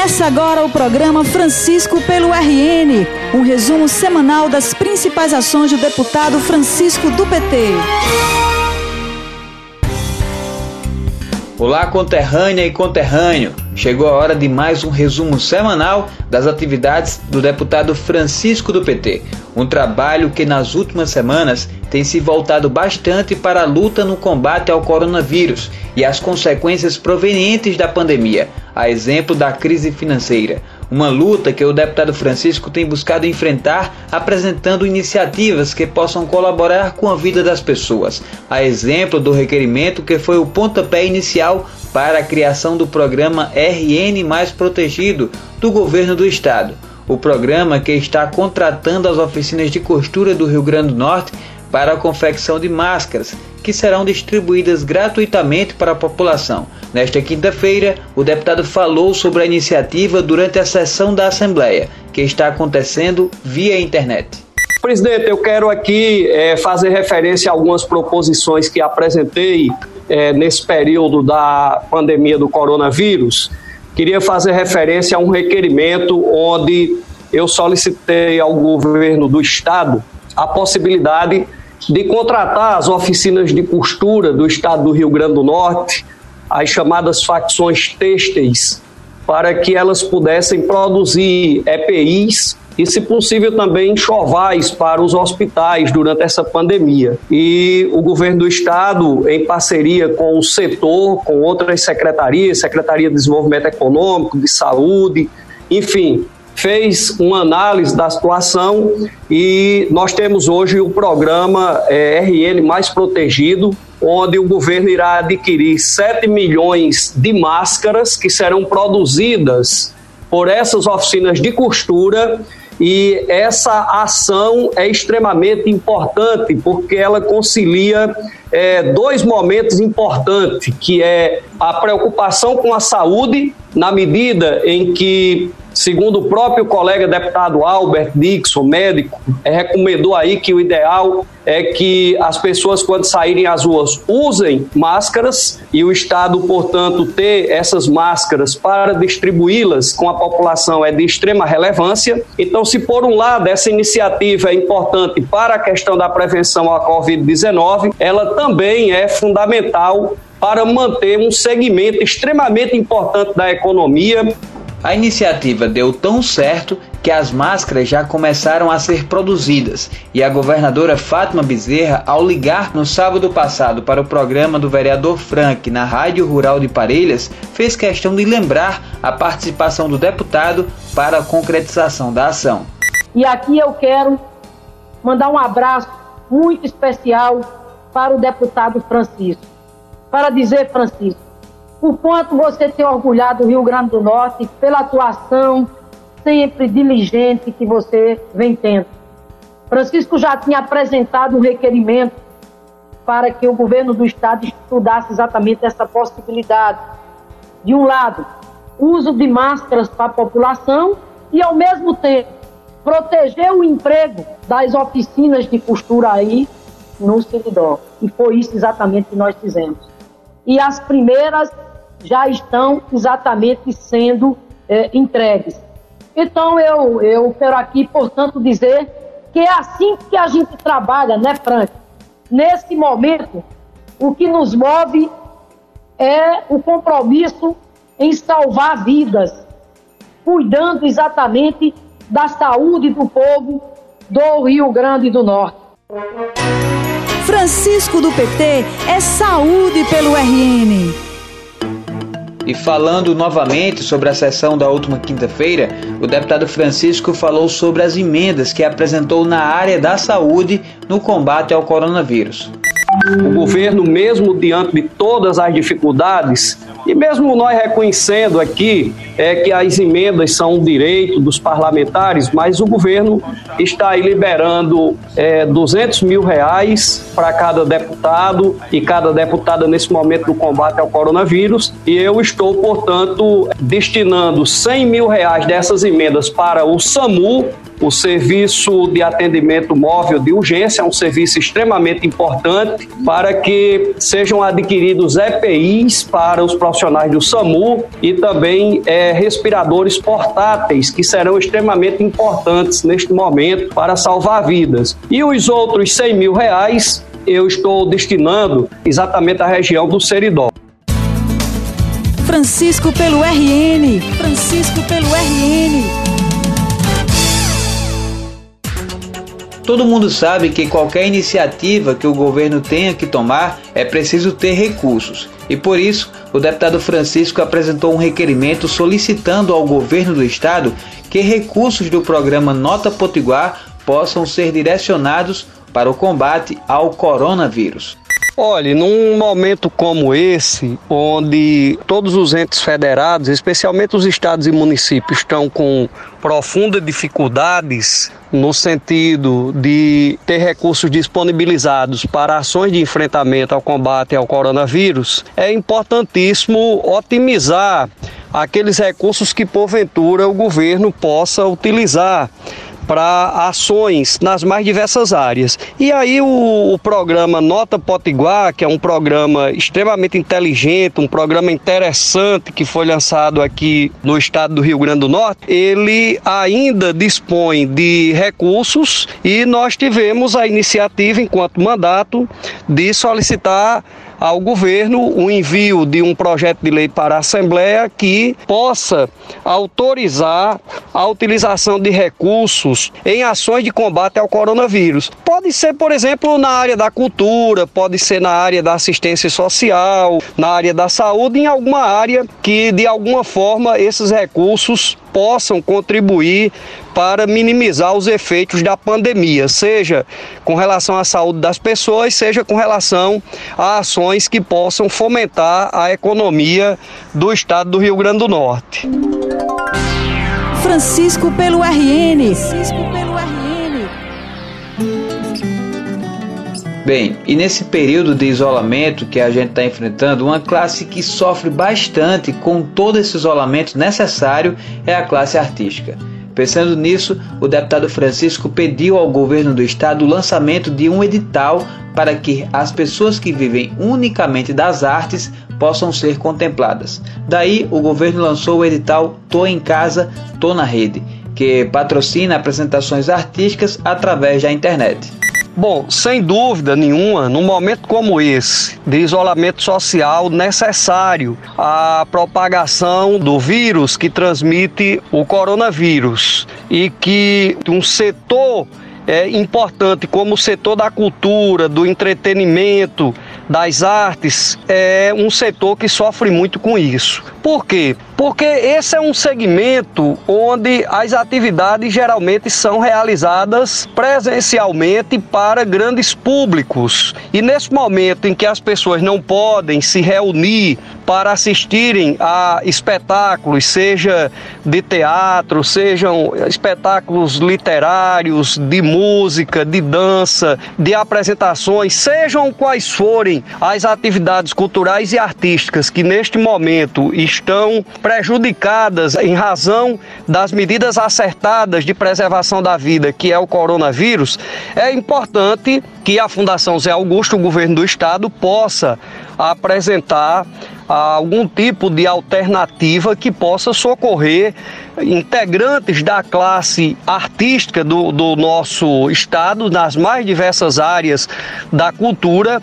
Começa agora o programa Francisco pelo RN, um resumo semanal das principais ações do deputado Francisco do PT. Olá, conterrânea e conterrâneo. Chegou a hora de mais um resumo semanal das atividades do deputado Francisco do PT. Um trabalho que nas últimas semanas tem se voltado bastante para a luta no combate ao coronavírus e as consequências provenientes da pandemia, a exemplo da crise financeira. Uma luta que o deputado Francisco tem buscado enfrentar, apresentando iniciativas que possam colaborar com a vida das pessoas, a exemplo do requerimento que foi o pontapé inicial para a criação do programa RN Mais Protegido do governo do estado. O programa que está contratando as oficinas de costura do Rio Grande do Norte para a confecção de máscaras, que serão distribuídas gratuitamente para a população. Nesta quinta-feira, o deputado falou sobre a iniciativa durante a sessão da Assembleia, que está acontecendo via internet. Presidente, eu quero aqui é, fazer referência a algumas proposições que apresentei é, nesse período da pandemia do coronavírus. Queria fazer referência a um requerimento onde eu solicitei ao governo do estado a possibilidade de contratar as oficinas de costura do estado do Rio Grande do Norte, as chamadas facções têxteis, para que elas pudessem produzir EPIs e, se possível, também chovais para os hospitais durante essa pandemia. E o governo do estado, em parceria com o setor, com outras secretarias, Secretaria de Desenvolvimento Econômico, de Saúde, enfim, fez uma análise da situação e nós temos hoje o programa é, RN Mais Protegido, onde o governo irá adquirir 7 milhões de máscaras que serão produzidas por essas oficinas de costura e essa ação é extremamente importante porque ela concilia é, dois momentos importantes, que é a preocupação com a saúde, na medida em que Segundo o próprio colega deputado Albert Dixon, médico, é, recomendou aí que o ideal é que as pessoas, quando saírem às ruas, usem máscaras e o Estado, portanto, ter essas máscaras para distribuí-las com a população é de extrema relevância. Então, se por um lado essa iniciativa é importante para a questão da prevenção à Covid-19, ela também é fundamental para manter um segmento extremamente importante da economia. A iniciativa deu tão certo que as máscaras já começaram a ser produzidas. E a governadora Fátima Bezerra, ao ligar no sábado passado para o programa do vereador Frank na Rádio Rural de Parelhas, fez questão de lembrar a participação do deputado para a concretização da ação. E aqui eu quero mandar um abraço muito especial para o deputado Francisco, para dizer, Francisco, o quanto você tem orgulhado do Rio Grande do Norte pela atuação sempre diligente que você vem tendo. Francisco já tinha apresentado um requerimento para que o governo do estado estudasse exatamente essa possibilidade. De um lado, uso de máscaras para a população e, ao mesmo tempo, proteger o emprego das oficinas de costura aí no Seridó. E foi isso exatamente que nós fizemos. E as primeiras já estão exatamente sendo é, entregues. Então, eu, eu quero aqui, portanto, dizer que é assim que a gente trabalha, né, Frank? Nesse momento, o que nos move é o compromisso em salvar vidas, cuidando exatamente da saúde do povo do Rio Grande do Norte. Francisco do PT é saúde pelo RN. E falando novamente sobre a sessão da última quinta-feira, o deputado Francisco falou sobre as emendas que apresentou na área da saúde no combate ao coronavírus. O governo, mesmo diante de todas as dificuldades, e mesmo nós reconhecendo aqui é que as emendas são um direito dos parlamentares, mas o governo está aí liberando é, 200 mil reais para cada deputado e cada deputada nesse momento do combate ao coronavírus. E eu estou, portanto, destinando 100 mil reais dessas emendas para o SAMU O serviço de atendimento móvel de urgência é um serviço extremamente importante para que sejam adquiridos EPIs para os profissionais do SAMU e também é, respiradores portáteis, que serão extremamente importantes neste momento para salvar vidas. E os outros 100 mil reais eu estou destinando exatamente à região do Seridó. Francisco pelo RN. Francisco pelo RN. Todo mundo sabe que qualquer iniciativa que o governo tenha que tomar é preciso ter recursos. E por isso, o deputado Francisco apresentou um requerimento solicitando ao governo do estado que recursos do programa Nota Potiguar possam ser direcionados para o combate ao coronavírus. Olhe, num momento como esse, onde todos os entes federados, especialmente os estados e municípios, estão com profundas dificuldades no sentido de ter recursos disponibilizados para ações de enfrentamento ao combate ao coronavírus, é importantíssimo otimizar aqueles recursos que porventura o governo possa utilizar para ações nas mais diversas áreas. E aí o, o, programa Nota Potiguar, que é um programa extremamente inteligente, um programa interessante que foi lançado aqui no estado do Rio Grande do Norte, ele ainda dispõe de recursos e nós tivemos a iniciativa, enquanto mandato, de solicitar ao governo o envio de um projeto de lei para a Assembleia que possa autorizar a utilização de recursos em ações de combate ao coronavírus. Pode ser, por exemplo, na área da cultura, pode ser na área da assistência social, na área da saúde, em alguma área que de alguma forma esses recursos possam contribuir para minimizar os efeitos da pandemia, seja com relação à saúde das pessoas, seja com relação a ações que possam fomentar a economia do estado do Rio Grande do Norte. Francisco pelo RN. Francisco pelo Bem, e nesse período de isolamento que a gente está enfrentando, uma classe que sofre bastante com todo esse isolamento necessário é a classe artística. Pensando nisso, o deputado Francisco pediu ao governo do estado o lançamento de um edital para que as pessoas que vivem unicamente das artes possam ser contempladas. Daí, o governo lançou o edital Tô em Casa, Tô na Rede, que patrocina apresentações artísticas através da internet. Bom, sem dúvida nenhuma, num momento como esse, de isolamento social necessário à propagação do vírus que transmite o coronavírus e que um setor é, importante como o setor da cultura, do entretenimento, das artes, é um setor que sofre muito com isso. Por quê? Porque esse é um segmento onde as atividades geralmente são realizadas presencialmente para grandes públicos. E nesse momento em que as pessoas não podem se reunir para assistirem a espetáculos, seja de teatro, sejam espetáculos literários, de música, de dança, de apresentações, sejam quais forem as atividades culturais e artísticas que neste momento estão prejudicadas em razão das medidas acertadas de preservação da vida, que é o coronavírus, é importante que a Fundação Zé Augusto, o governo do estado, possa apresentar algum tipo de alternativa que possa socorrer integrantes da classe artística do, do nosso estado, nas mais diversas áreas da cultura,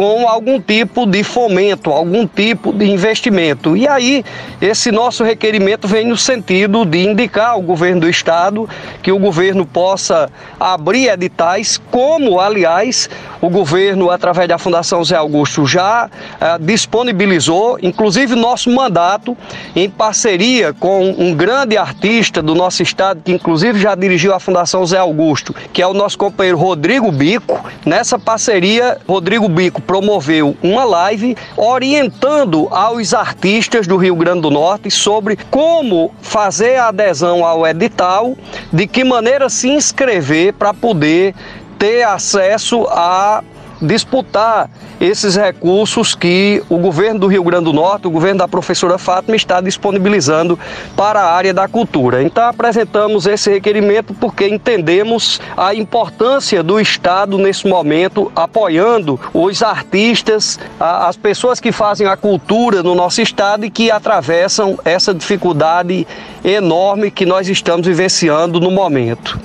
com algum tipo de fomento, algum tipo de investimento. E aí, esse nosso requerimento vem no sentido de indicar ao governo do estado que o governo possa abrir editais, como, aliás, o governo, através da Fundação Zé Augusto, já eh, disponibilizou, inclusive nosso mandato, em parceria com um grande artista do nosso estado, que inclusive já dirigiu a Fundação Zé Augusto, que é o nosso companheiro Rodrigo Bico. Nessa parceria, Rodrigo Bico promoveu uma live orientando aos artistas do Rio Grande do Norte sobre como fazer a adesão ao edital, de que maneira se inscrever para poder ter acesso a disputar esses recursos que o governo do Rio Grande do Norte, o governo da professora Fátima, está disponibilizando para a área da cultura. Então, apresentamos esse requerimento porque entendemos a importância do Estado nesse momento apoiando os artistas, as pessoas que fazem a cultura no nosso estado e que atravessam essa dificuldade enorme que nós estamos vivenciando no momento.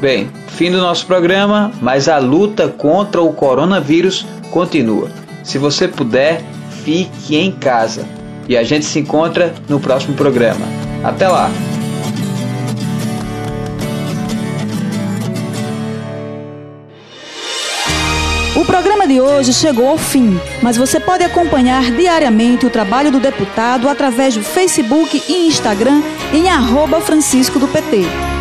Bem, fim do nosso programa, mas a luta contra o coronavírus continua. Se você puder, fique em casa. E a gente se encontra no próximo programa. Até lá! O programa de hoje chegou ao fim, mas você pode acompanhar diariamente o trabalho do deputado através do Facebook e Instagram em arroba Francisco do PT.